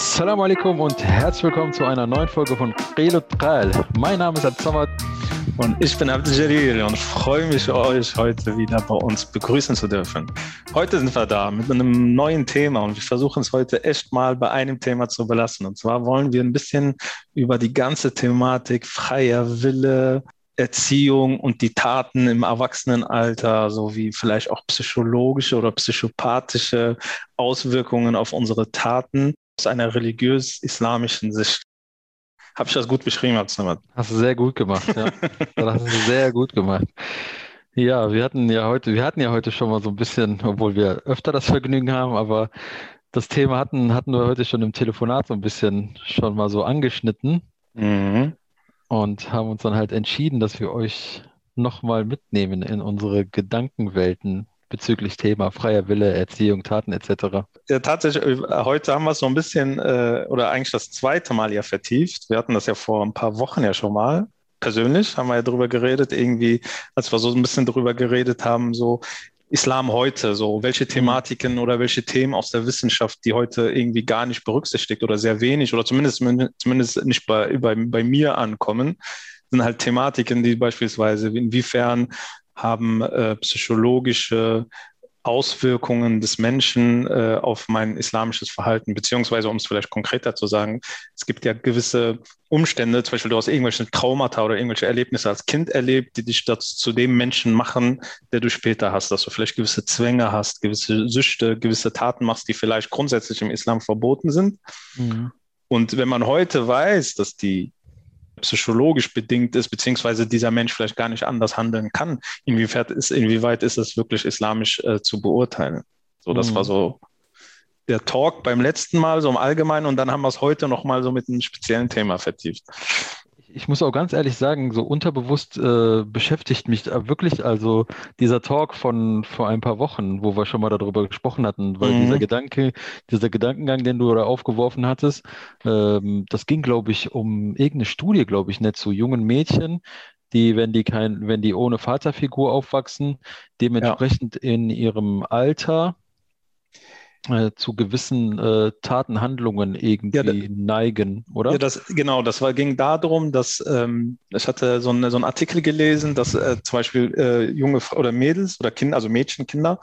Assalamu alaikum und herzlich willkommen zu einer neuen Folge von Relo Tral. Mein Name ist Absamad. Und ich bin Abdel und freue mich, euch heute wieder bei uns begrüßen zu dürfen. Heute sind wir da mit einem neuen Thema und wir versuchen es heute echt mal bei einem Thema zu belassen. Und zwar wollen wir ein bisschen über die ganze Thematik freier Wille, Erziehung und die Taten im Erwachsenenalter sowie vielleicht auch psychologische oder psychopathische Auswirkungen auf unsere Taten aus einer religiös-islamischen Sicht. Habe ich das gut beschrieben, Abzimmer? Hast du sehr gut gemacht, ja. das hast du sehr gut gemacht. Ja, wir hatten ja heute, wir hatten ja heute schon mal so ein bisschen, obwohl wir öfter das Vergnügen haben, aber das Thema hatten, hatten wir heute schon im Telefonat so ein bisschen schon mal so angeschnitten mhm. und haben uns dann halt entschieden, dass wir euch nochmal mitnehmen in unsere Gedankenwelten bezüglich Thema freier Wille, Erziehung, Taten etc. Ja, tatsächlich, äh, heute haben wir es so ein bisschen, äh, oder eigentlich das zweite Mal ja vertieft. Wir hatten das ja vor ein paar Wochen ja schon mal. Persönlich haben wir ja darüber geredet, irgendwie, als wir so ein bisschen darüber geredet haben, so Islam heute, so welche mhm. Thematiken oder welche Themen aus der Wissenschaft, die heute irgendwie gar nicht berücksichtigt oder sehr wenig oder zumindest, zumindest nicht bei, bei, bei mir ankommen, sind halt Thematiken, die beispielsweise inwiefern haben äh, psychologische Auswirkungen des Menschen äh, auf mein islamisches Verhalten, beziehungsweise um es vielleicht konkreter zu sagen, es gibt ja gewisse Umstände, zum Beispiel du hast irgendwelche Traumata oder irgendwelche Erlebnisse als Kind erlebt, die dich dazu, zu dem Menschen machen, der du später hast, dass du vielleicht gewisse Zwänge hast, gewisse Süchte, gewisse Taten machst, die vielleicht grundsätzlich im Islam verboten sind. Mhm. Und wenn man heute weiß, dass die psychologisch bedingt ist, beziehungsweise dieser Mensch vielleicht gar nicht anders handeln kann. Inwieweit ist, inwieweit ist das wirklich islamisch äh, zu beurteilen? So, das mhm. war so der Talk beim letzten Mal, so im Allgemeinen, und dann haben wir es heute nochmal so mit einem speziellen Thema vertieft ich muss auch ganz ehrlich sagen, so unterbewusst äh, beschäftigt mich wirklich also dieser Talk von vor ein paar Wochen, wo wir schon mal darüber gesprochen hatten, weil mhm. dieser Gedanke, dieser Gedankengang, den du da aufgeworfen hattest, ähm, das ging, glaube ich, um irgendeine Studie, glaube ich, nicht zu jungen Mädchen, die, wenn die kein, wenn die ohne Vaterfigur aufwachsen, dementsprechend ja. in ihrem Alter äh, zu gewissen äh, Taten, Handlungen irgendwie ja, da, neigen, oder? Ja, das, genau, das war, ging darum, dass ähm, ich hatte so, eine, so einen Artikel gelesen, dass äh, zum Beispiel äh, junge oder Mädels oder Kinder, also Mädchen, Kinder,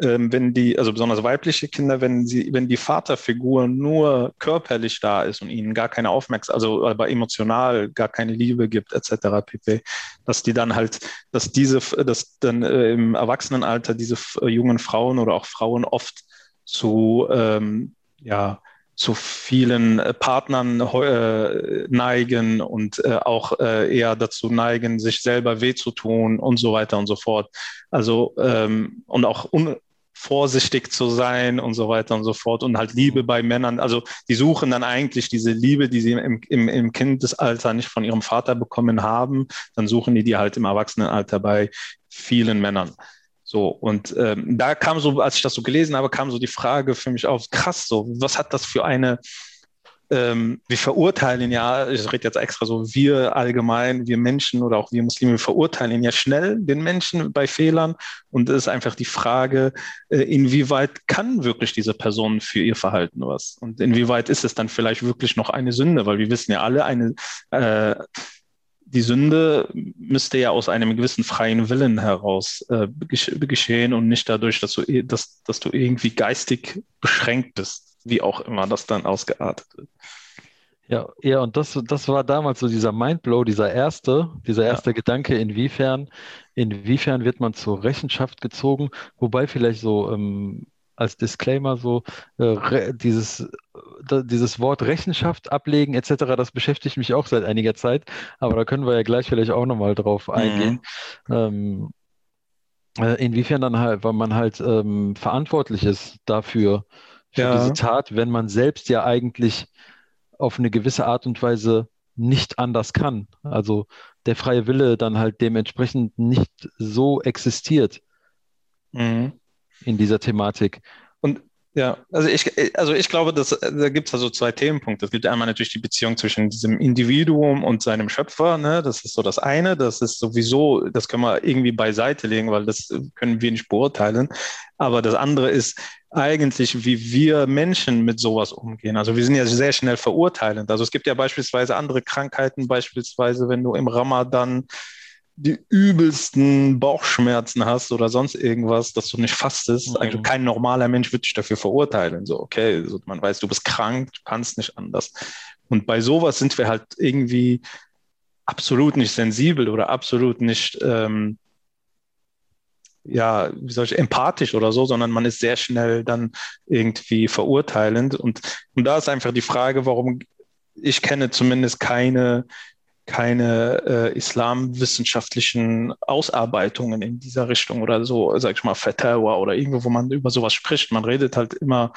ähm, wenn die, also besonders weibliche Kinder, wenn sie, wenn die Vaterfigur nur körperlich da ist und ihnen gar keine Aufmerksamkeit, also aber emotional gar keine Liebe gibt, etc. pp, dass die dann halt, dass diese, dass dann äh, im Erwachsenenalter diese äh, jungen Frauen oder auch Frauen oft zu, ähm, ja, zu vielen äh, Partnern äh, neigen und äh, auch äh, eher dazu neigen, sich selber weh zu tun und so weiter und so fort. Also ähm, und auch vorsichtig zu sein und so weiter und so fort und halt Liebe bei Männern. Also die suchen dann eigentlich diese Liebe, die sie im, im, im Kindesalter nicht von ihrem Vater bekommen haben, dann suchen die die halt im Erwachsenenalter bei vielen Männern. So, und ähm, da kam so, als ich das so gelesen habe, kam so die Frage für mich auf, krass, so, was hat das für eine, ähm, wir verurteilen ja, ich rede jetzt extra so, wir allgemein, wir Menschen oder auch wir Muslime, wir verurteilen ja schnell den Menschen bei Fehlern. Und es ist einfach die Frage, äh, inwieweit kann wirklich diese Person für ihr Verhalten was? Und inwieweit ist es dann vielleicht wirklich noch eine Sünde? Weil wir wissen ja alle, eine, äh, die Sünde müsste ja aus einem gewissen freien Willen heraus äh, geschehen und nicht dadurch, dass du, dass, dass du irgendwie geistig beschränkt bist, wie auch immer das dann ausgeartet wird. Ja, ja, und das, das war damals so dieser Mindblow, dieser erste, dieser erste ja. Gedanke, inwiefern, inwiefern wird man zur Rechenschaft gezogen, wobei vielleicht so ähm, als Disclaimer so, äh, dieses, da, dieses Wort Rechenschaft ablegen etc., das beschäftigt mich auch seit einiger Zeit, aber da können wir ja gleich vielleicht auch nochmal drauf mhm. eingehen. Mhm. Ähm, äh, inwiefern dann halt, weil man halt ähm, verantwortlich ist dafür, für ja. diese Tat, wenn man selbst ja eigentlich auf eine gewisse Art und Weise nicht anders kann. Also der freie Wille dann halt dementsprechend nicht so existiert. Mhm in dieser Thematik. Und Ja, also ich, also ich glaube, dass, da gibt es also zwei Themenpunkte. Es gibt einmal natürlich die Beziehung zwischen diesem Individuum und seinem Schöpfer. Ne? Das ist so das eine. Das ist sowieso, das können wir irgendwie beiseite legen, weil das können wir nicht beurteilen. Aber das andere ist eigentlich, wie wir Menschen mit sowas umgehen. Also wir sind ja sehr schnell verurteilend. Also es gibt ja beispielsweise andere Krankheiten, beispielsweise wenn du im Ramadan die übelsten Bauchschmerzen hast oder sonst irgendwas, dass du nicht fastest, mhm. eigentlich kein normaler Mensch wird dich dafür verurteilen. So, okay, so, man weiß, du bist krank, du kannst nicht anders. Und bei sowas sind wir halt irgendwie absolut nicht sensibel oder absolut nicht, ähm, ja, wie soll ich, empathisch oder so, sondern man ist sehr schnell dann irgendwie verurteilend. Und, und da ist einfach die Frage, warum ich kenne zumindest keine keine äh, islamwissenschaftlichen Ausarbeitungen in dieser Richtung oder so, sag ich mal, Fatwa oder irgendwo, wo man über sowas spricht. Man redet halt immer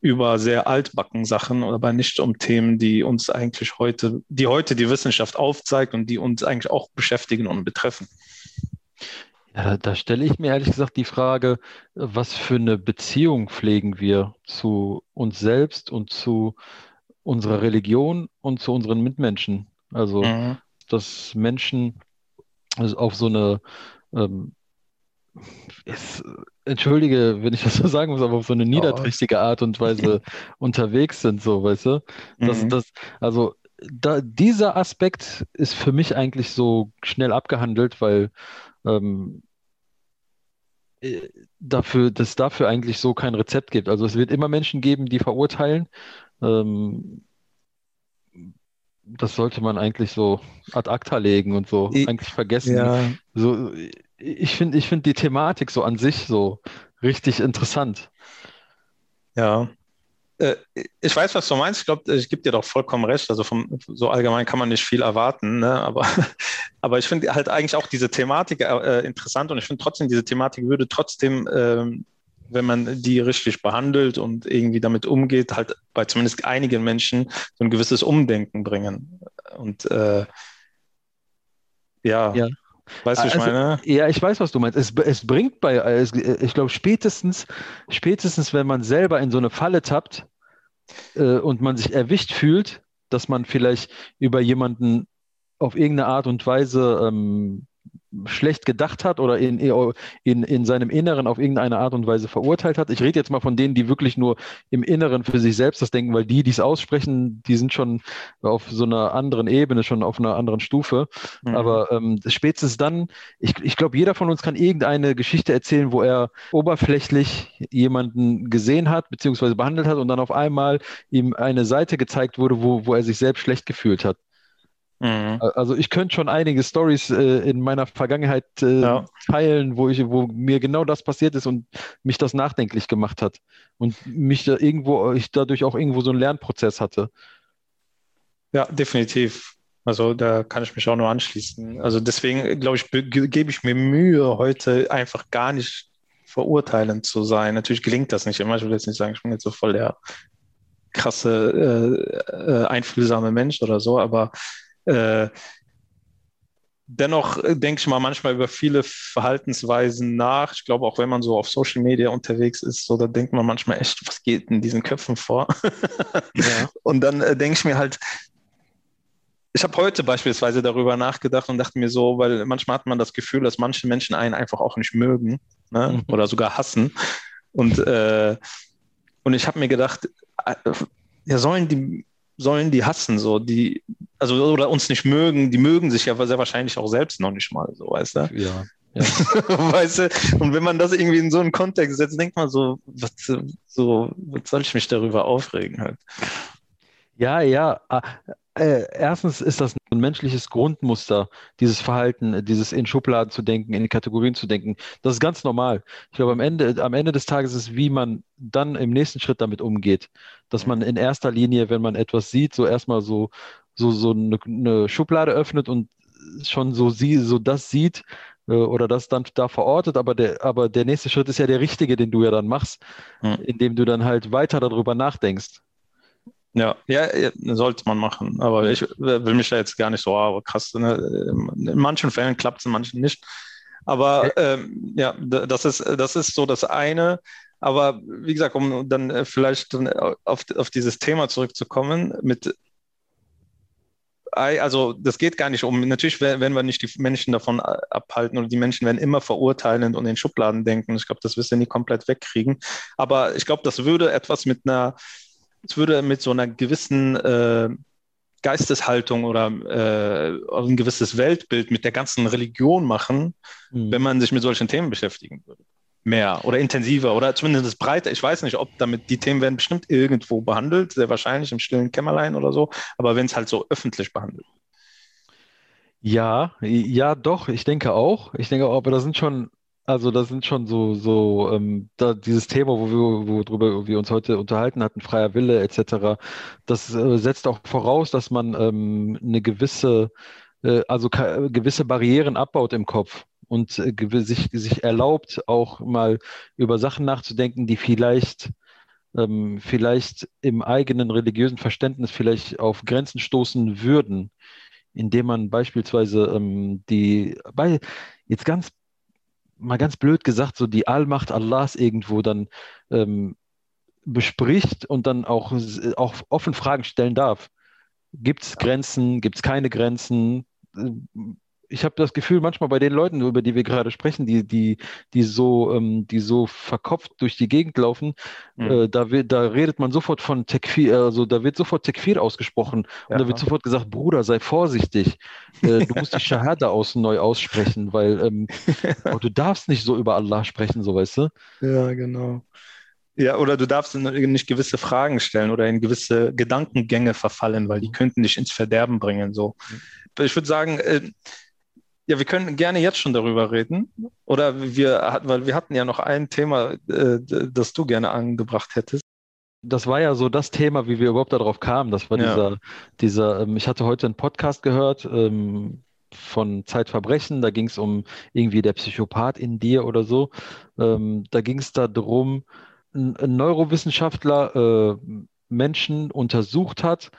über sehr altbacken Sachen, aber nicht um Themen, die uns eigentlich heute, die heute die Wissenschaft aufzeigt und die uns eigentlich auch beschäftigen und betreffen. Ja, da stelle ich mir ehrlich gesagt die Frage, was für eine Beziehung pflegen wir zu uns selbst und zu unserer Religion und zu unseren Mitmenschen? Also, mhm. dass Menschen also auf so eine, ähm, ist, entschuldige, wenn ich das so sagen muss, aber auf so eine niederträchtige Art und Weise unterwegs sind, so, weißt du? Das, mhm. das, also, da, dieser Aspekt ist für mich eigentlich so schnell abgehandelt, weil ähm, äh, dafür, dass dafür eigentlich so kein Rezept gibt. Also es wird immer Menschen geben, die verurteilen. Ähm, das sollte man eigentlich so ad acta legen und so ich, eigentlich vergessen. Ja. So, ich finde ich find die Thematik so an sich so richtig interessant. Ja. Äh, ich weiß, was du meinst. Ich glaube, ich gebe dir doch vollkommen recht. Also vom, so allgemein kann man nicht viel erwarten. Ne? Aber, aber ich finde halt eigentlich auch diese Thematik äh, interessant und ich finde trotzdem, diese Thematik würde trotzdem ähm, wenn man die richtig behandelt und irgendwie damit umgeht, halt bei zumindest einigen Menschen so ein gewisses Umdenken bringen. Und äh, ja. ja. Weißt du, also, ich meine? Ja, ich weiß, was du meinst. Es, es bringt bei, es, ich glaube, spätestens, spätestens, wenn man selber in so eine Falle tappt äh, und man sich erwischt fühlt, dass man vielleicht über jemanden auf irgendeine Art und Weise ähm, schlecht gedacht hat oder in, in, in seinem Inneren auf irgendeine Art und Weise verurteilt hat. Ich rede jetzt mal von denen, die wirklich nur im Inneren für sich selbst das denken, weil die, die es aussprechen, die sind schon auf so einer anderen Ebene, schon auf einer anderen Stufe. Mhm. Aber ähm, spätestens dann, ich, ich glaube, jeder von uns kann irgendeine Geschichte erzählen, wo er oberflächlich jemanden gesehen hat, beziehungsweise behandelt hat und dann auf einmal ihm eine Seite gezeigt wurde, wo, wo er sich selbst schlecht gefühlt hat. Mhm. Also ich könnte schon einige Stories äh, in meiner Vergangenheit äh, ja. teilen, wo ich, wo mir genau das passiert ist und mich das nachdenklich gemacht hat und mich da irgendwo, ich dadurch auch irgendwo so einen Lernprozess hatte. Ja, definitiv. Also da kann ich mich auch nur anschließen. Also deswegen, glaube ich, gebe ich mir Mühe, heute einfach gar nicht verurteilend zu sein. Natürlich gelingt das nicht immer. Ich will jetzt nicht sagen, ich bin jetzt so voll der krasse, äh, äh einfühlsame Mensch oder so, aber äh, dennoch äh, denke ich mal manchmal über viele Verhaltensweisen nach. Ich glaube, auch wenn man so auf Social Media unterwegs ist, so da denkt man manchmal echt, was geht in diesen Köpfen vor? ja. Und dann äh, denke ich mir halt, ich habe heute beispielsweise darüber nachgedacht und dachte mir so, weil manchmal hat man das Gefühl, dass manche Menschen einen einfach auch nicht mögen ne? Mhm. oder sogar hassen. Und, äh, und ich habe mir gedacht, äh, ja, sollen die sollen die hassen, so die, also oder uns nicht mögen, die mögen sich ja sehr wahrscheinlich auch selbst noch nicht mal, so weißt du? Ja. ja. weißt du, und wenn man das irgendwie in so einen Kontext setzt, denkt man so, was, so, was soll ich mich darüber aufregen halt? Ja, ja. Ah, äh, erstens ist das ein menschliches Grundmuster, dieses Verhalten, dieses in Schubladen zu denken, in Kategorien zu denken. Das ist ganz normal. Ich glaube, am Ende, am Ende des Tages ist, wie man dann im nächsten Schritt damit umgeht. Dass man in erster Linie, wenn man etwas sieht, so erstmal so, so, so eine, eine Schublade öffnet und schon so, sie, so das sieht, äh, oder das dann da verortet, aber der, aber der nächste Schritt ist ja der richtige, den du ja dann machst, mhm. indem du dann halt weiter darüber nachdenkst. Ja, ja, sollte man machen. Aber ich will mich da jetzt gar nicht so oh, krass. Ne? In manchen Fällen klappt es, in manchen nicht. Aber ähm, ja, das ist, das ist so das eine. Aber wie gesagt, um dann äh, vielleicht dann auf, auf dieses Thema zurückzukommen, mit also das geht gar nicht um, natürlich werden wir nicht die Menschen davon abhalten oder die Menschen werden immer verurteilend und in Schubladen denken. Ich glaube, das wirst du nie komplett wegkriegen. Aber ich glaube, das würde etwas mit einer, es würde mit so einer gewissen äh, Geisteshaltung oder äh, ein gewisses Weltbild mit der ganzen Religion machen, mhm. wenn man sich mit solchen Themen beschäftigen würde mehr oder intensiver oder zumindest breiter. Ich weiß nicht, ob damit die Themen werden bestimmt irgendwo behandelt, sehr wahrscheinlich im stillen Kämmerlein oder so, aber wenn es halt so öffentlich behandelt. Ja, ja, doch, ich denke auch. Ich denke auch, aber da sind schon, also da sind schon so, so ähm, da dieses Thema, wo wir, worüber wir uns heute unterhalten hatten, freier Wille etc., das äh, setzt auch voraus, dass man ähm, eine gewisse, äh, also gewisse Barrieren abbaut im Kopf und äh, sich, sich erlaubt, auch mal über Sachen nachzudenken, die vielleicht, ähm, vielleicht im eigenen religiösen Verständnis vielleicht auf Grenzen stoßen würden, indem man beispielsweise ähm, die, bei, jetzt ganz, mal ganz blöd gesagt, so die Allmacht Allahs irgendwo dann ähm, bespricht und dann auch, auch offen Fragen stellen darf. Gibt es Grenzen? Gibt es keine Grenzen? Ich habe das Gefühl, manchmal bei den Leuten, über die wir gerade sprechen, die, die, die, so, ähm, die so verkopft durch die Gegend laufen, mhm. äh, da, da redet man sofort von Tekfir, also da wird sofort Tekfir ausgesprochen ja. und da wird sofort gesagt, Bruder, sei vorsichtig, äh, du musst die Shahada außen neu aussprechen, weil ähm, du darfst nicht so über Allah sprechen, so weißt du? Ja, genau. Ja, oder du darfst nicht gewisse Fragen stellen oder in gewisse Gedankengänge verfallen, weil die mhm. könnten dich ins Verderben bringen. So. Mhm. Ich würde sagen, äh, ja, wir können gerne jetzt schon darüber reden. Oder wir, weil wir hatten ja noch ein Thema, äh, das du gerne angebracht hättest. Das war ja so das Thema, wie wir überhaupt darauf kamen. Das war ja. dieser, dieser, ähm, ich hatte heute einen Podcast gehört ähm, von Zeitverbrechen, da ging es um irgendwie der Psychopath in dir oder so. Ähm, da ging es darum, ein, ein Neurowissenschaftler äh, Menschen untersucht hat,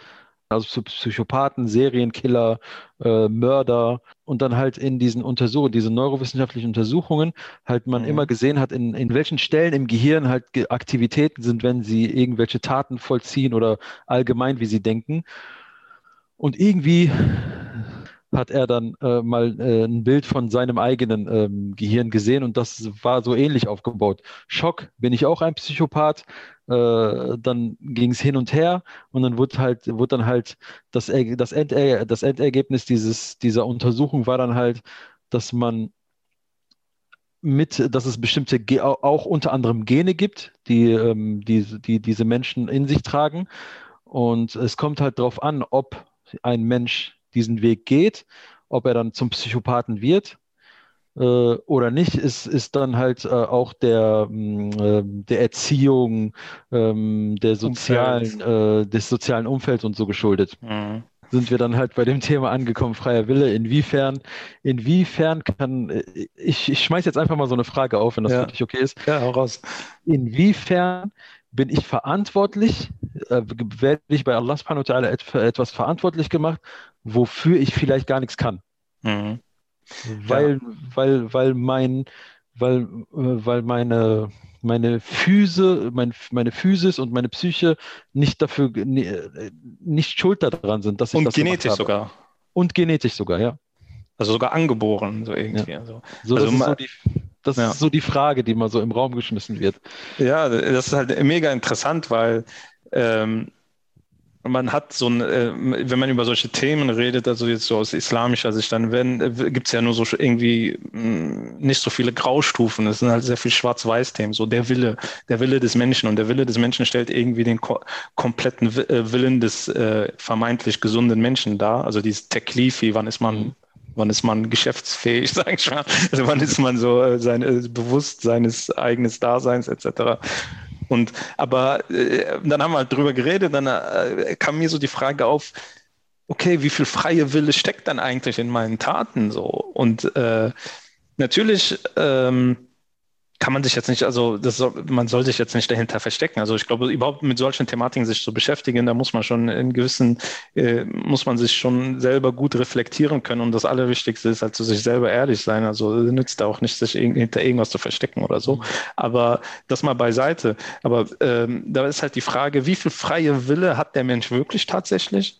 also Psychopathen, Serienkiller, äh, Mörder und dann halt in diesen Untersuchungen, diese neurowissenschaftlichen Untersuchungen, halt man mhm. immer gesehen hat, in, in welchen Stellen im Gehirn halt Aktivitäten sind, wenn sie irgendwelche Taten vollziehen oder allgemein, wie sie denken. Und irgendwie hat er dann äh, mal äh, ein Bild von seinem eigenen ähm, Gehirn gesehen und das war so ähnlich aufgebaut. Schock, bin ich auch ein Psychopath? Äh, dann ging es hin und her und dann wurde halt, wurde dann halt das, das, Ender das Endergebnis dieses, dieser Untersuchung war dann halt, dass man mit, dass es bestimmte, auch unter anderem Gene gibt, die, ähm, die, die diese Menschen in sich tragen. Und es kommt halt darauf an, ob ein Mensch diesen Weg geht, ob er dann zum Psychopathen wird äh, oder nicht, ist, ist dann halt äh, auch der, mm, äh, der Erziehung, ähm, der sozialen, äh, des sozialen Umfelds und so geschuldet. Mhm. Sind wir dann halt bei dem Thema angekommen, freier Wille. Inwiefern, inwiefern kann, äh, ich, ich schmeiß jetzt einfach mal so eine Frage auf, wenn das ja. für dich okay ist. Ja, hau raus. Inwiefern bin ich verantwortlich, äh, werde ich bei Allah subhanahu wa ta'ala etwas verantwortlich gemacht, wofür ich vielleicht gar nichts kann. Mhm. Weil, ja. weil, weil mein, weil, äh, weil meine, meine Füße, mein, meine Physis und meine Psyche nicht dafür, nicht schuld daran sind, dass ich und das genetisch sogar. Und genetisch sogar, ja. Also sogar angeboren, so irgendwie. Ja. Also, so, also das, ist so, die, das ja. ist so die Frage, die mal so im Raum geschmissen wird. Ja, das ist halt mega interessant, weil ähm, man hat so ein, äh, wenn man über solche Themen redet, also jetzt so aus islamischer Sicht, dann äh, gibt es ja nur so irgendwie mh, nicht so viele Graustufen. Es sind halt sehr viel Schwarz-Weiß-Themen. So der Wille, der Wille des Menschen und der Wille des Menschen stellt irgendwie den ko kompletten äh, Willen des äh, vermeintlich gesunden Menschen dar. Also dieses Teklifi, wann ist man wann ist man geschäftsfähig, sage ich mal. Also wann ist man so äh, sein, äh, bewusst seines eigenen Daseins etc. Und aber äh, dann haben wir halt drüber geredet, dann äh, kam mir so die Frage auf, okay, wie viel freie Wille steckt dann eigentlich in meinen Taten so? Und äh, natürlich ähm, kann man sich jetzt nicht, also soll, man soll sich jetzt nicht dahinter verstecken. Also ich glaube, überhaupt mit solchen Thematiken sich zu beschäftigen, da muss man schon in gewissen, äh, muss man sich schon selber gut reflektieren können. Und das Allerwichtigste ist halt zu sich selber ehrlich sein. Also nützt da auch nicht, sich hinter irgendwas zu verstecken oder so. Mhm. Aber das mal beiseite. Aber ähm, da ist halt die Frage, wie viel freie Wille hat der Mensch wirklich tatsächlich?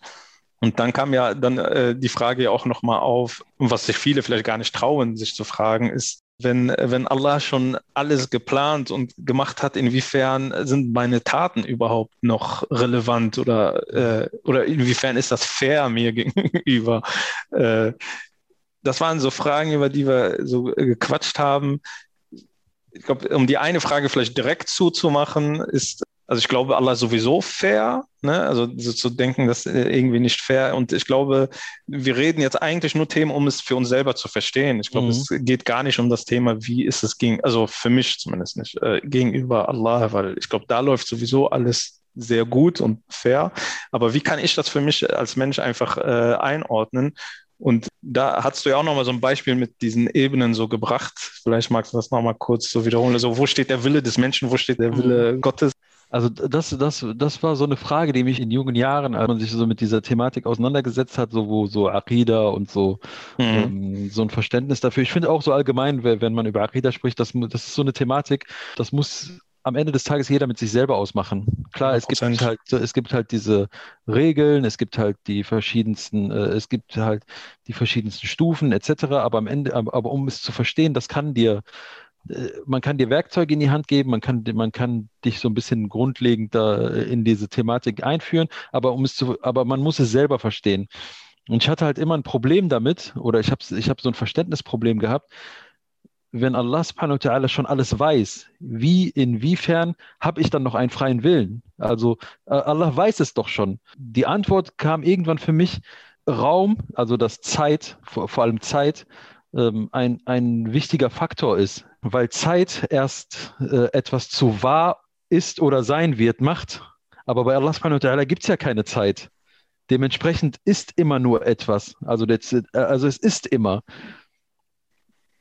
Und dann kam ja dann äh, die Frage ja auch nochmal auf, was sich viele vielleicht gar nicht trauen, sich zu fragen, ist, wenn, wenn Allah schon alles geplant und gemacht hat, inwiefern sind meine Taten überhaupt noch relevant oder, äh, oder inwiefern ist das fair mir gegenüber? Äh, das waren so Fragen, über die wir so gequatscht haben. Ich glaube, um die eine Frage vielleicht direkt zuzumachen, ist, also ich glaube, Allah ist sowieso fair, ne? also so zu denken, das ist irgendwie nicht fair. Und ich glaube, wir reden jetzt eigentlich nur Themen, um es für uns selber zu verstehen. Ich glaube, mhm. es geht gar nicht um das Thema, wie ist es gegen, also für mich zumindest nicht, äh, gegenüber Allah, weil ich glaube, da läuft sowieso alles sehr gut und fair. Aber wie kann ich das für mich als Mensch einfach äh, einordnen? Und da hast du ja auch nochmal so ein Beispiel mit diesen Ebenen so gebracht. Vielleicht magst du das nochmal kurz so wiederholen. Also wo steht der Wille des Menschen, wo steht der Wille mhm. Gottes? Also das, das, das war so eine Frage, die mich in jungen Jahren, als man sich so mit dieser Thematik auseinandergesetzt hat, so wo so Akida und so mhm. ähm, so ein Verständnis dafür. Ich finde auch so allgemein, wenn man über Akida spricht, das, das ist so eine Thematik, das muss am Ende des Tages jeder mit sich selber ausmachen. Klar, es gibt halt, es gibt halt diese Regeln, es gibt halt die verschiedensten, äh, es gibt halt die verschiedensten Stufen etc. Aber am Ende, aber, aber um es zu verstehen, das kann dir man kann dir Werkzeuge in die Hand geben, man kann, man kann dich so ein bisschen grundlegend da in diese Thematik einführen, aber um es zu, aber man muss es selber verstehen. Und ich hatte halt immer ein Problem damit, oder ich habe ich hab so ein Verständnisproblem gehabt, wenn Allah subhanahu wa ta'ala schon alles weiß, wie, inwiefern habe ich dann noch einen freien Willen? Also äh, Allah weiß es doch schon. Die Antwort kam irgendwann für mich, Raum, also dass Zeit, vor, vor allem Zeit, ähm, ein, ein wichtiger Faktor ist, weil Zeit erst äh, etwas zu wahr ist oder sein wird, macht. Aber bei Allah subhanahu gibt es ja keine Zeit. Dementsprechend ist immer nur etwas. Also, das, äh, also es ist immer.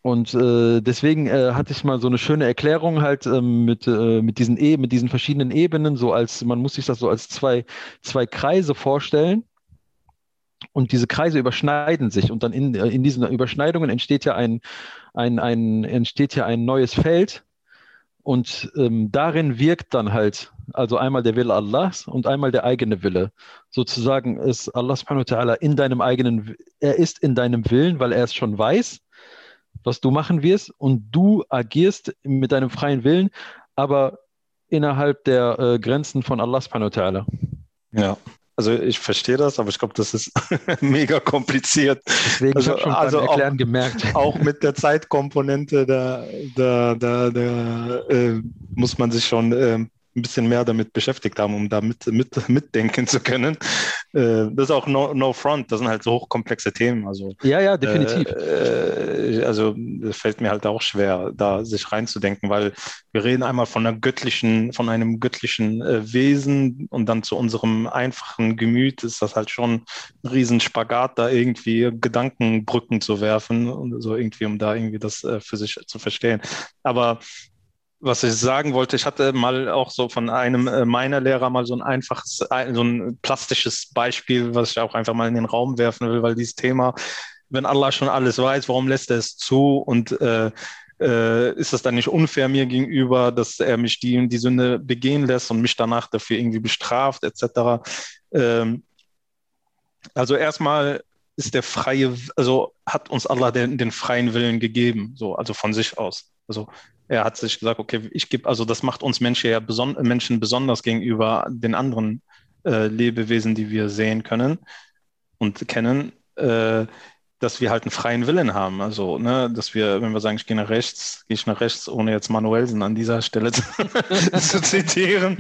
Und äh, deswegen äh, hatte ich mal so eine schöne Erklärung halt ähm, mit, äh, mit, diesen e mit diesen verschiedenen Ebenen, so als, man muss sich das so als zwei, zwei Kreise vorstellen. Und diese Kreise überschneiden sich und dann in, in diesen Überschneidungen entsteht ja ein, ein, ein, entsteht ja ein neues Feld und ähm, darin wirkt dann halt, also einmal der Wille Allahs und einmal der eigene Wille. Sozusagen ist Allah subhanahu wa ta'ala in deinem eigenen, er ist in deinem Willen, weil er es schon weiß, was du machen wirst und du agierst mit deinem freien Willen, aber innerhalb der äh, Grenzen von Allah subhanahu wa ta'ala. Ja, also ich verstehe das, aber ich glaube, das ist mega kompliziert. Deswegen also, schon also beim Erklären auch, gemerkt. Auch mit der Zeitkomponente, da, da, da, da äh, muss man sich schon äh, ein bisschen mehr damit beschäftigt haben, um da mit, mit, mitdenken zu können. Äh, das ist auch no, no Front, das sind halt so hochkomplexe Themen. Also, ja, ja, definitiv. Äh, äh also es fällt mir halt auch schwer, da sich reinzudenken, weil wir reden einmal von einer göttlichen, von einem göttlichen äh, Wesen und dann zu unserem einfachen Gemüt ist das halt schon ein Riesenspagat, da irgendwie Gedankenbrücken zu werfen und so irgendwie, um da irgendwie das äh, für sich zu verstehen. Aber was ich sagen wollte, ich hatte mal auch so von einem äh, meiner Lehrer mal so ein einfaches, so ein plastisches Beispiel, was ich auch einfach mal in den Raum werfen will, weil dieses Thema, wenn Allah schon alles weiß, warum lässt er es zu und äh, äh, ist es dann nicht unfair mir gegenüber, dass er mich die, die Sünde begehen lässt und mich danach dafür irgendwie bestraft, etc. Ähm, also erstmal ist der freie, also hat uns Allah den, den freien Willen gegeben, so, also von sich aus. Also er hat sich gesagt, okay, ich gebe, also das macht uns Menschen ja beson Menschen besonders gegenüber den anderen äh, Lebewesen, die wir sehen können und kennen, äh, dass wir halt einen freien Willen haben. Also, ne, dass wir, wenn wir sagen, ich gehe nach rechts, gehe ich nach rechts, ohne jetzt Manuelsen an dieser Stelle zu, zu zitieren.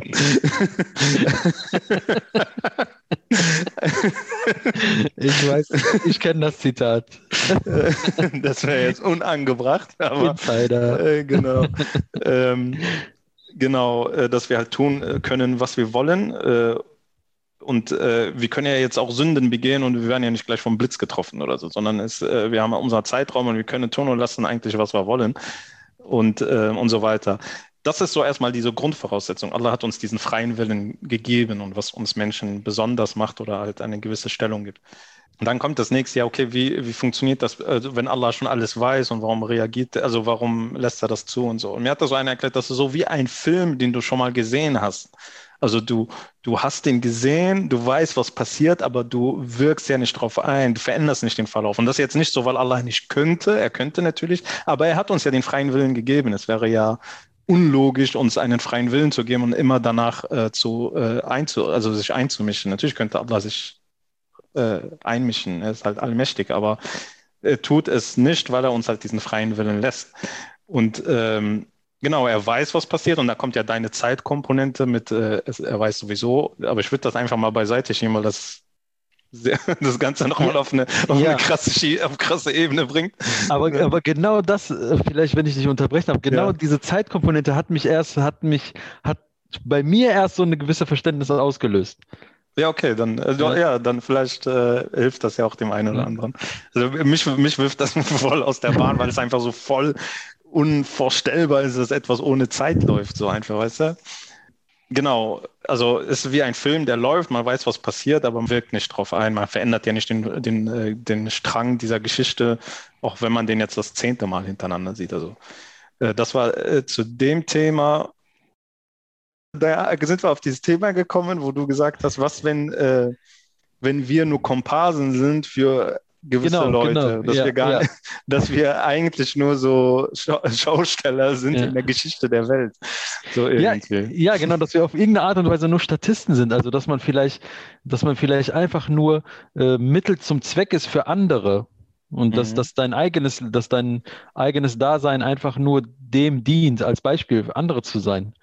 ich weiß, ich kenne das Zitat. das wäre jetzt unangebracht, aber Insider. Äh, genau. ähm, genau, äh, dass wir halt tun äh, können, was wir wollen und äh, wir können ja jetzt auch Sünden begehen und wir werden ja nicht gleich vom Blitz getroffen oder so, sondern es, äh, wir haben unseren Zeitraum und wir können tun und lassen eigentlich, was wir wollen. und, äh, und so weiter. Das ist so erstmal diese Grundvoraussetzung. Allah hat uns diesen freien Willen gegeben und was uns Menschen besonders macht oder halt eine gewisse Stellung gibt. Und dann kommt das nächste, ja, okay, wie, wie funktioniert das, also wenn Allah schon alles weiß und warum reagiert, also warum lässt er das zu und so. Und mir hat da so einer erklärt, das ist so wie ein Film, den du schon mal gesehen hast. Also du, du hast den gesehen, du weißt, was passiert, aber du wirkst ja nicht drauf ein, du veränderst nicht den Verlauf. Und das ist jetzt nicht so, weil Allah nicht könnte, er könnte natürlich, aber er hat uns ja den freien Willen gegeben. Es wäre ja unlogisch, uns einen freien Willen zu geben und immer danach äh, zu, äh, einzu, also sich einzumischen. Natürlich könnte Allah sich äh, einmischen. Er ist halt allmächtig, aber er tut es nicht, weil er uns halt diesen freien Willen lässt. Und ähm, genau, er weiß, was passiert und da kommt ja deine Zeitkomponente mit, äh, er weiß sowieso, aber ich würde das einfach mal beiseite schieben, weil das das Ganze nochmal auf eine, auf ja. eine krasse, auf krasse Ebene bringt. Aber, aber genau das, äh, vielleicht, wenn ich dich unterbrechen habe, genau ja. diese Zeitkomponente hat mich erst, hat mich, hat bei mir erst so eine gewisse Verständnis ausgelöst. Ja, okay, dann, äh, ja. ja. dann vielleicht äh, hilft das ja auch dem einen oder anderen. Also mich, mich wirft das voll aus der Bahn, weil es einfach so voll unvorstellbar ist, dass etwas ohne Zeit läuft, so einfach, weißt du? Genau, also es ist wie ein Film, der läuft, man weiß, was passiert, aber man wirkt nicht drauf ein. Man verändert ja nicht den, den, äh, den Strang dieser Geschichte, auch wenn man den jetzt das zehnte Mal hintereinander sieht. Also äh, das war äh, zu dem Thema da sind wir auf dieses Thema gekommen, wo du gesagt hast, was, wenn, wenn wir nur Komparsen sind für gewisse genau, Leute, genau. dass ja, wir gar ja. dass wir eigentlich nur so Schausteller sind ja. in der Geschichte der Welt. So irgendwie. Ja, genau, dass wir auf irgendeine Art und Weise nur Statisten sind. Also dass man vielleicht, dass man vielleicht einfach nur äh, Mittel zum Zweck ist für andere. Und mhm. dass, dass dein eigenes, dass dein eigenes Dasein einfach nur dem dient, als Beispiel für andere zu sein.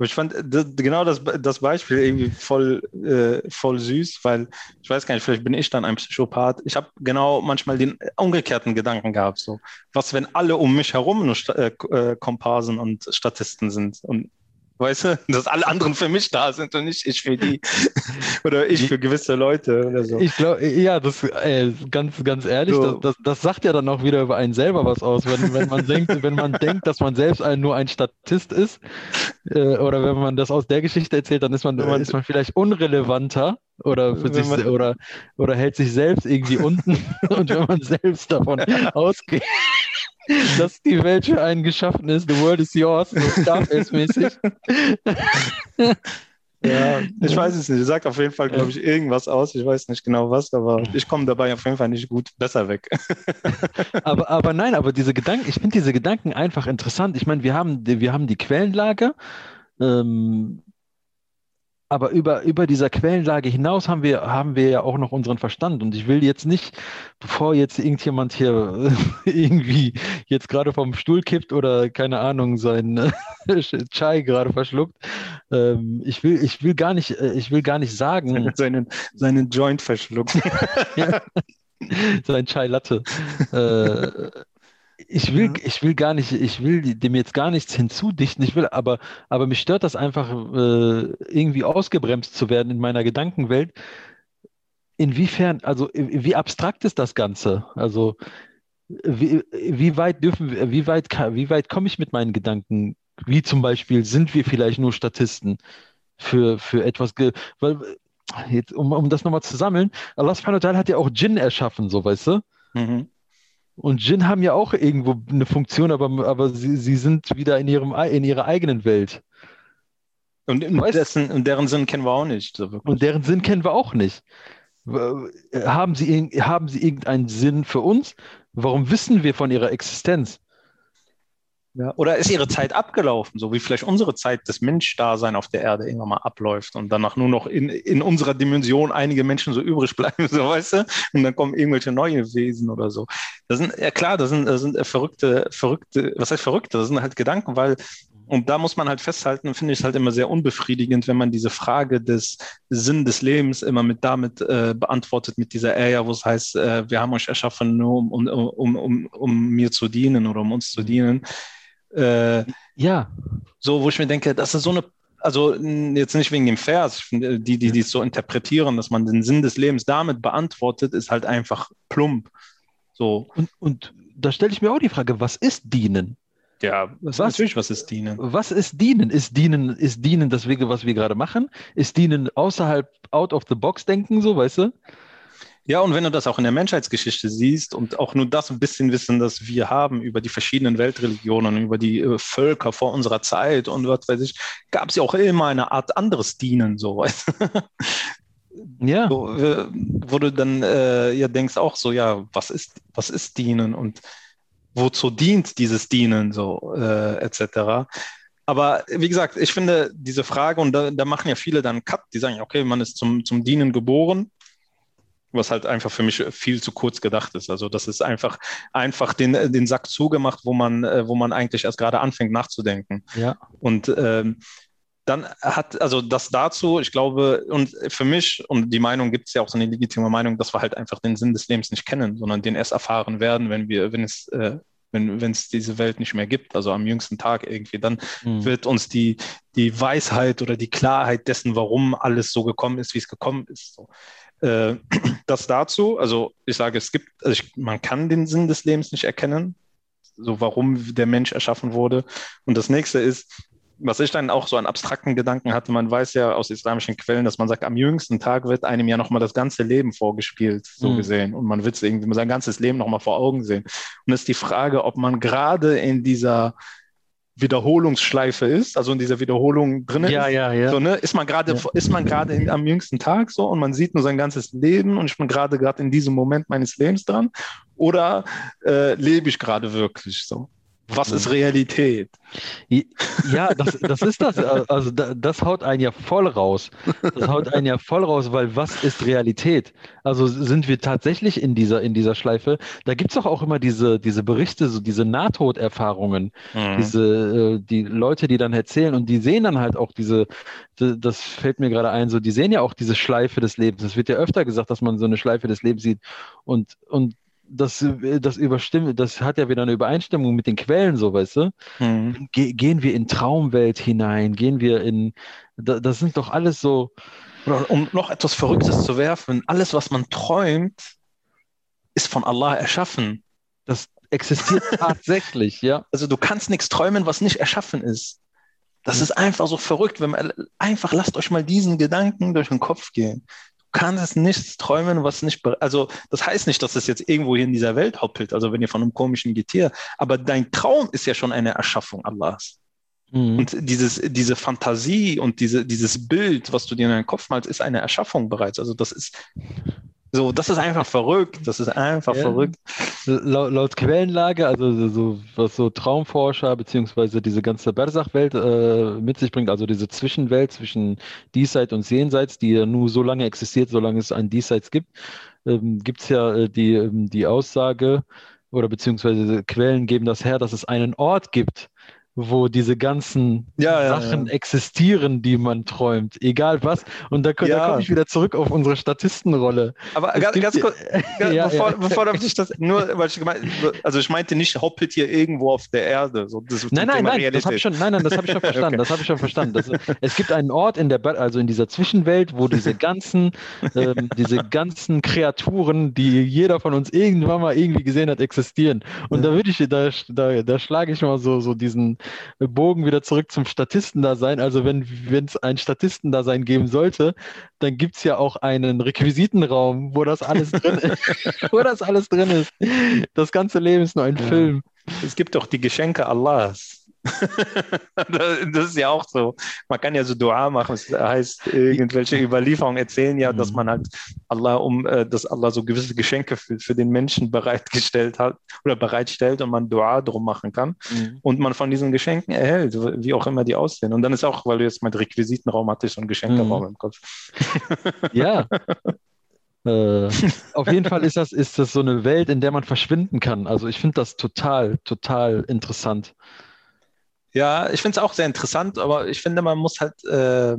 Ich fand das, genau das, das Beispiel irgendwie voll, äh, voll süß, weil ich weiß gar nicht, vielleicht bin ich dann ein Psychopath. Ich habe genau manchmal den umgekehrten Gedanken gehabt. So, was, wenn alle um mich herum nur äh, äh, Komparsen und Statisten sind und weißt du, dass alle anderen für mich da sind und nicht ich für die. Oder ich für gewisse Leute oder so. Ich glaube, ja, das äh, ganz, ganz ehrlich, so. das, das, das, sagt ja dann auch wieder über einen selber was aus, wenn, wenn man denkt, wenn man denkt, dass man selbst ein, nur ein Statist ist, äh, oder wenn man das aus der Geschichte erzählt, dann ist man, man ist man vielleicht unrelevanter oder für sich oder oder hält sich selbst irgendwie unten. Und wenn man selbst davon ausgeht dass die Welt für einen geschaffen ist. The world is yours, so Starface-mäßig. ja, ich weiß es nicht. Sagt auf jeden Fall, glaube ich, irgendwas aus. Ich weiß nicht genau was, aber ich komme dabei auf jeden Fall nicht gut besser weg. aber, aber nein, aber diese Gedanken, ich finde diese Gedanken einfach interessant. Ich meine, wir haben, wir haben die Quellenlage. Ähm, aber über, über dieser Quellenlage hinaus haben wir, haben wir ja auch noch unseren Verstand. Und ich will jetzt nicht, bevor jetzt irgendjemand hier irgendwie jetzt gerade vom Stuhl kippt oder keine Ahnung, sein Chai gerade verschluckt, ähm, ich, will, ich, will gar nicht, äh, ich will gar nicht sagen. Seinen, seinen Joint verschlucken. sein Chai Latte. äh, ich will, ich will gar nicht, ich will dem jetzt gar nichts hinzudichten. Ich will, aber, aber mich stört das einfach, äh, irgendwie ausgebremst zu werden in meiner Gedankenwelt. Inwiefern, also wie abstrakt ist das Ganze? Also wie, wie weit dürfen wir, wie weit, wie weit komme ich mit meinen Gedanken? Wie zum Beispiel, sind wir vielleicht nur Statisten für, für etwas, weil, jetzt, um, um das nochmal zu sammeln, Allah subhanahu wa hat ja auch Djinn erschaffen, so weißt du? Mhm. Und Jin haben ja auch irgendwo eine Funktion, aber, aber sie, sie sind wieder in, ihrem, in ihrer eigenen Welt. Und, dessen, und deren Sinn kennen wir auch nicht. So und deren Sinn kennen wir auch nicht. Haben sie, haben sie irgendeinen Sinn für uns? Warum wissen wir von ihrer Existenz? Ja, oder ist ihre Zeit abgelaufen, so wie vielleicht unsere Zeit des Menschdasein auf der Erde irgendwann mal abläuft und danach nur noch in, in unserer Dimension einige Menschen so übrig bleiben, so weißt du? Und dann kommen irgendwelche neue Wesen oder so. Das sind, ja klar, das sind, das sind verrückte, verrückte, was heißt verrückte? Das sind halt Gedanken, weil und da muss man halt festhalten, finde ich es halt immer sehr unbefriedigend, wenn man diese Frage des Sinn des Lebens immer mit damit äh, beantwortet, mit dieser Aya, wo es heißt, äh, wir haben euch erschaffen, nur um, um, um, um, um mir zu dienen oder um uns zu dienen. Äh, ja. So, wo ich mir denke, das ist so eine, also jetzt nicht wegen dem Vers, die, die, die es so interpretieren, dass man den Sinn des Lebens damit beantwortet, ist halt einfach plump. So. Und, und da stelle ich mir auch die Frage, was ist dienen? Ja, was, natürlich, was ist Dienen? Was ist Dienen? Ist Dienen, ist Dienen das, was wir gerade machen? Ist Dienen außerhalb, out of the box denken, so, weißt du? Ja, und wenn du das auch in der Menschheitsgeschichte siehst und auch nur das ein bisschen Wissen, das wir haben über die verschiedenen Weltreligionen, über die äh, Völker vor unserer Zeit und was weiß ich, gab es ja auch immer eine Art anderes Dienen, so weißt Ja. So, äh, wo du dann äh, ja denkst auch so, ja, was ist, was ist Dienen und wozu dient dieses Dienen so äh, etc. Aber wie gesagt, ich finde diese Frage, und da, da machen ja viele dann Cut, die sagen, okay, man ist zum, zum Dienen geboren, was halt einfach für mich viel zu kurz gedacht ist. Also das ist einfach, einfach den, den Sack zugemacht, wo man, äh, wo man eigentlich erst gerade anfängt nachzudenken. Ja. Und ähm, dann hat, also das dazu, ich glaube, und für mich, und die Meinung gibt es ja auch so eine legitime Meinung, dass wir halt einfach den Sinn des Lebens nicht kennen, sondern den erst erfahren werden, wenn wir, wenn es, äh, wenn wenn es diese Welt nicht mehr gibt, also am jüngsten Tag irgendwie, dann mhm. wird uns die, die Weisheit oder die Klarheit dessen, warum alles so gekommen ist, wie es gekommen ist, so, äh, das dazu, also ich sage, es gibt, also ich, man kann den Sinn des Lebens nicht erkennen, so warum der Mensch erschaffen wurde. Und das nächste ist, was ich dann auch so an abstrakten Gedanken hatte, man weiß ja aus islamischen Quellen, dass man sagt, am jüngsten Tag wird einem ja nochmal das ganze Leben vorgespielt, so mhm. gesehen. Und man wird es irgendwie sein ganzes Leben nochmal vor Augen sehen. Und es ist die Frage, ob man gerade in dieser Wiederholungsschleife ist, also in dieser Wiederholung drin ja, ist. Ja, ja. So, ne, ist man gerade, ja. ist man gerade am jüngsten Tag so und man sieht nur sein ganzes Leben und ich bin gerade gerade in diesem Moment meines Lebens dran oder äh, lebe ich gerade wirklich so? Was ist Realität? Ja, das, das ist das. Also das haut einen ja voll raus. Das haut einen ja voll raus, weil was ist Realität? Also sind wir tatsächlich in dieser, in dieser Schleife? Da gibt es doch auch immer diese, diese Berichte, so diese Nahtoderfahrungen, mhm. diese, äh, die Leute, die dann erzählen und die sehen dann halt auch diese, das fällt mir gerade ein, so, die sehen ja auch diese Schleife des Lebens. Es wird ja öfter gesagt, dass man so eine Schleife des Lebens sieht und, und das, das überstimmt, das hat ja wieder eine Übereinstimmung mit den Quellen, so weißt du. Mhm. Ge gehen wir in Traumwelt hinein, gehen wir in, da, das sind doch alles so. Oder um noch etwas Verrücktes zu werfen, alles, was man träumt, ist von Allah erschaffen. Das existiert tatsächlich, ja. Also du kannst nichts träumen, was nicht erschaffen ist. Das ist einfach so verrückt, wenn man einfach lasst euch mal diesen Gedanken durch den Kopf gehen kannst nichts träumen, was nicht, also das heißt nicht, dass es jetzt irgendwo hier in dieser Welt hoppelt, also wenn ihr von einem komischen Getier, aber dein Traum ist ja schon eine Erschaffung Allahs. Mhm. Und dieses, diese Fantasie und diese, dieses Bild, was du dir in deinen Kopf malst, ist eine Erschaffung bereits. Also das ist, so, das ist einfach verrückt. Das ist einfach ja. verrückt. Laut, laut, Quellenlage, also so, was so Traumforscher beziehungsweise diese ganze Bersach-Welt äh, mit sich bringt, also diese Zwischenwelt zwischen Diesseits und Jenseits, die ja nur so lange existiert, solange es ein Diesseits gibt, ähm, gibt es ja äh, die, ähm, die Aussage oder beziehungsweise Quellen geben das her, dass es einen Ort gibt, wo diese ganzen ja, Sachen ja, existieren, die man träumt, egal was. Und da, da komme ich wieder zurück auf unsere Statistenrolle. Aber ganz, ganz kurz, bevor, bevor du dich das, nur, weil ich gemeint, also ich meinte nicht hoppelt hier irgendwo auf der Erde. So, nein, nein, nein, das habe ich schon, nein, nein, das habe ich schon verstanden. okay. Das habe ich schon verstanden. Das, es gibt einen Ort in der, also in dieser Zwischenwelt, wo diese ganzen, ähm, diese ganzen Kreaturen, die jeder von uns irgendwann mal irgendwie gesehen hat, existieren. Und da würde ich, da, da, da schlage ich mal so, so diesen Bogen wieder zurück zum Statistendasein. Also wenn es ein Statistendasein geben sollte, dann gibt es ja auch einen Requisitenraum, wo das alles drin ist. wo das alles drin ist. Das ganze Leben ist nur ein ja. Film. Es gibt doch die Geschenke Allahs. das ist ja auch so. Man kann ja so Dua machen, das heißt, irgendwelche Überlieferungen erzählen ja, dass mhm. man halt Allah um, äh, dass Allah so gewisse Geschenke für, für den Menschen bereitgestellt hat oder bereitstellt und man Dua drum machen kann mhm. und man von diesen Geschenken erhält, wie auch immer die aussehen. Und dann ist auch, weil du jetzt mit Requisitenraum hattest und Geschenkeraum mhm. im Kopf. ja. Äh, auf jeden Fall ist das, ist das so eine Welt, in der man verschwinden kann. Also ich finde das total, total interessant. Ja, ich finde es auch sehr interessant, aber ich finde, man muss halt, äh,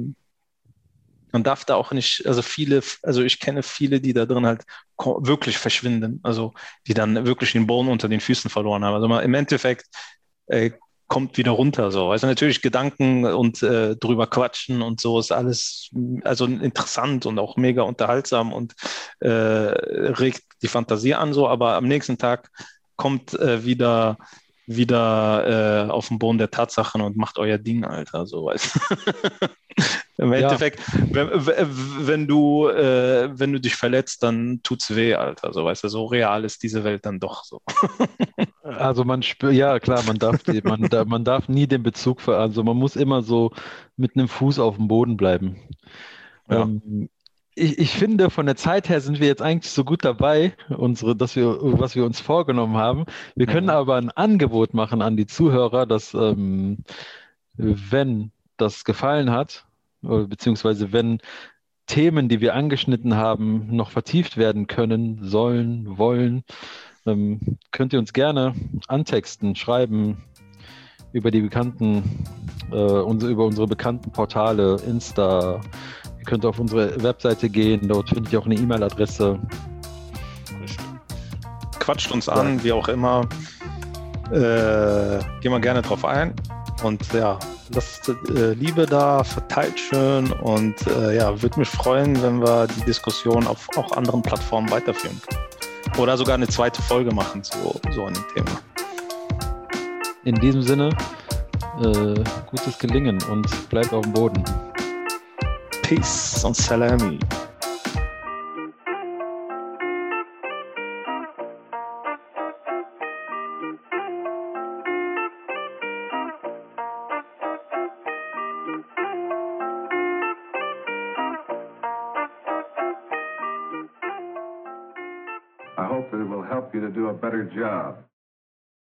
man darf da auch nicht, also viele, also ich kenne viele, die da drin halt wirklich verschwinden, also die dann wirklich den Boden unter den Füßen verloren haben. Also man, im Endeffekt äh, kommt wieder runter so. Also natürlich Gedanken und äh, drüber quatschen und so ist alles also interessant und auch mega unterhaltsam und äh, regt die Fantasie an so, aber am nächsten Tag kommt äh, wieder wieder äh, auf dem Boden der Tatsachen und macht euer Ding, Alter. So weißt Im Endeffekt, wenn, wenn, du, äh, wenn du dich verletzt, dann tut's weh, Alter. So weißt du, so real ist diese Welt dann doch so. also man spürt, ja klar, man darf, man, man darf nie den Bezug ver, also man muss immer so mit einem Fuß auf dem Boden bleiben. Ja. Ähm, ich, ich, finde, von der Zeit her sind wir jetzt eigentlich so gut dabei, unsere, dass wir, was wir uns vorgenommen haben. Wir können mhm. aber ein Angebot machen an die Zuhörer, dass ähm, wenn das gefallen hat, beziehungsweise wenn Themen, die wir angeschnitten haben, noch vertieft werden können, sollen, wollen, ähm, könnt ihr uns gerne antexten, schreiben über die bekannten, äh, unsere, über unsere bekannten Portale, Insta, könnt auf unsere Webseite gehen, dort findet ihr auch eine E-Mail-Adresse. Quatscht uns an, wie auch immer. Äh, gehen wir gerne drauf ein. Und ja, lasst äh, Liebe da, verteilt schön und äh, ja, würde mich freuen, wenn wir die Diskussion auf auch anderen Plattformen weiterführen können. Oder sogar eine zweite Folge machen zu so einem Thema. In diesem Sinne, äh, gutes Gelingen und bleibt auf dem Boden. Peace und Salami. I hope that it will help you to do a better job.